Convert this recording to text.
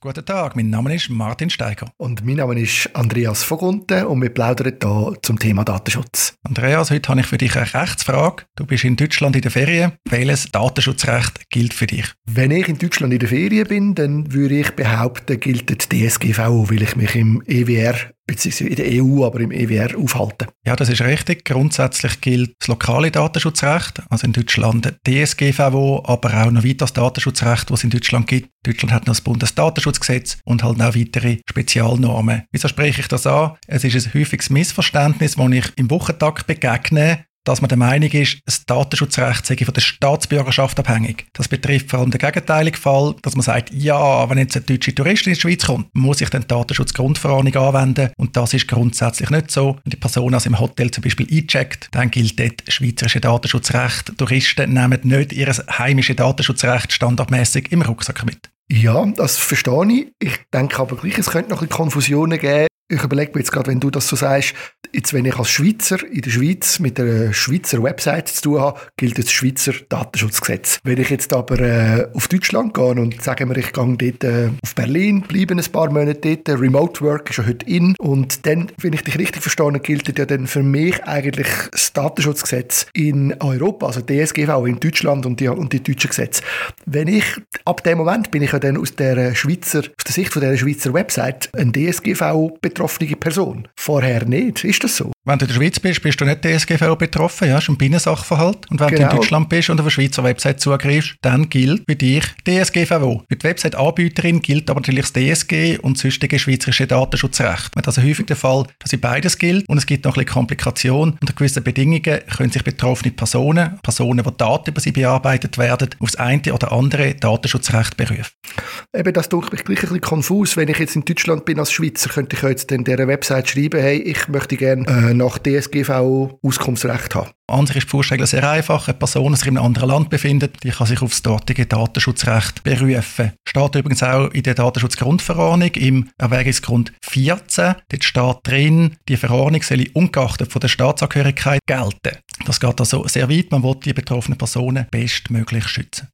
Guten Tag, mein Name ist Martin Steiger. Und mein Name ist Andreas Vogunten und wir plaudern hier zum Thema Datenschutz. Andreas, heute habe ich für dich eine Rechtsfrage. Du bist in Deutschland in der Ferien. Welches Datenschutzrecht gilt für dich? Wenn ich in Deutschland in der Ferien bin, dann würde ich behaupten, gilt die DSGVO, weil ich mich im EWR beziehungsweise in der EU, aber im EWR aufhalten. Ja, das ist richtig. Grundsätzlich gilt das lokale Datenschutzrecht, also in Deutschland DSGVO, aber auch noch weiteres Datenschutzrecht, was es in Deutschland gibt. Deutschland hat noch das Bundesdatenschutzgesetz und halt auch weitere Spezialnormen. Wieso spreche ich das an? Es ist ein häufiges Missverständnis, das ich im Wochentag begegne, dass man der Meinung ist, das Datenschutzrecht sei von der Staatsbürgerschaft abhängig. Das betrifft vor allem den gegenteiligen Fall, dass man sagt, ja, wenn jetzt ein deutscher Tourist in die Schweiz kommt, muss ich den Datenschutzgrundverordnung anwenden und das ist grundsätzlich nicht so. Wenn die Person also im Hotel zum Beispiel eincheckt, dann gilt dort schweizerische Datenschutzrecht. Touristen nehmen nicht ihr heimisches Datenschutzrecht standardmäßig im Rucksack mit. Ja, das verstehe ich. Ich denke aber gleich, es könnte noch ein Konfusionen geben. Ich überlege mir jetzt gerade, wenn du das so sagst, jetzt wenn ich als Schweizer in der Schweiz mit einer Schweizer Website zu tun habe, gilt das Schweizer Datenschutzgesetz. Wenn ich jetzt aber äh, auf Deutschland gehe und sagen wir, ich gehe dort äh, auf Berlin, bleibe ein paar Monate dort, Remote Work ist ja heute in und dann, wenn ich dich richtig verstanden gilt ja dann für mich eigentlich das Datenschutzgesetz in Europa, also DSGV in Deutschland und die, und die deutschen Gesetze. Wenn ich, ab dem Moment bin ich ja dann aus der Schweizer, aus der Sicht von der Schweizer Website ein DSGV betroffene Person. Vorher nicht. Ist das so? Wenn du in der Schweiz bist, bist du nicht DSGVO betroffen, ja, das ist ein Binnensachverhalt. Und wenn genau. du in genau. Deutschland bist und auf eine Schweizer Website zugreifst, dann gilt für dich DSGVO. Für die Website-Anbieterin gilt aber natürlich das DSG und sonstige schweizerische Datenschutzrecht. Das ist also häufig der Fall, dass in beides gilt und es gibt noch ein bisschen Komplikationen. Unter gewissen Bedingungen können sich betroffene Personen, Personen, wo Daten über sie bearbeitet werden, auf das eine oder andere Datenschutzrecht berufen. Eben, das tut mich gleich ein bisschen konfus. Wenn ich jetzt in Deutschland bin als Schweizer, könnte ich jetzt in dieser Website schreiben, hey, ich möchte gerne äh, nach DSGVO Auskunftsrecht haben. An sich ist die Faustregel sehr einfach. Eine Person, die sich in einem anderen Land befindet, die kann sich auf das dortige Datenschutzrecht berufen. Steht übrigens auch in der Datenschutzgrundverordnung im Erwägungsgrund 14. Dort steht drin, die Verordnung soll ungeachtet von der Staatsangehörigkeit gelten. Das geht also sehr weit. Man will die betroffenen Personen bestmöglich schützen.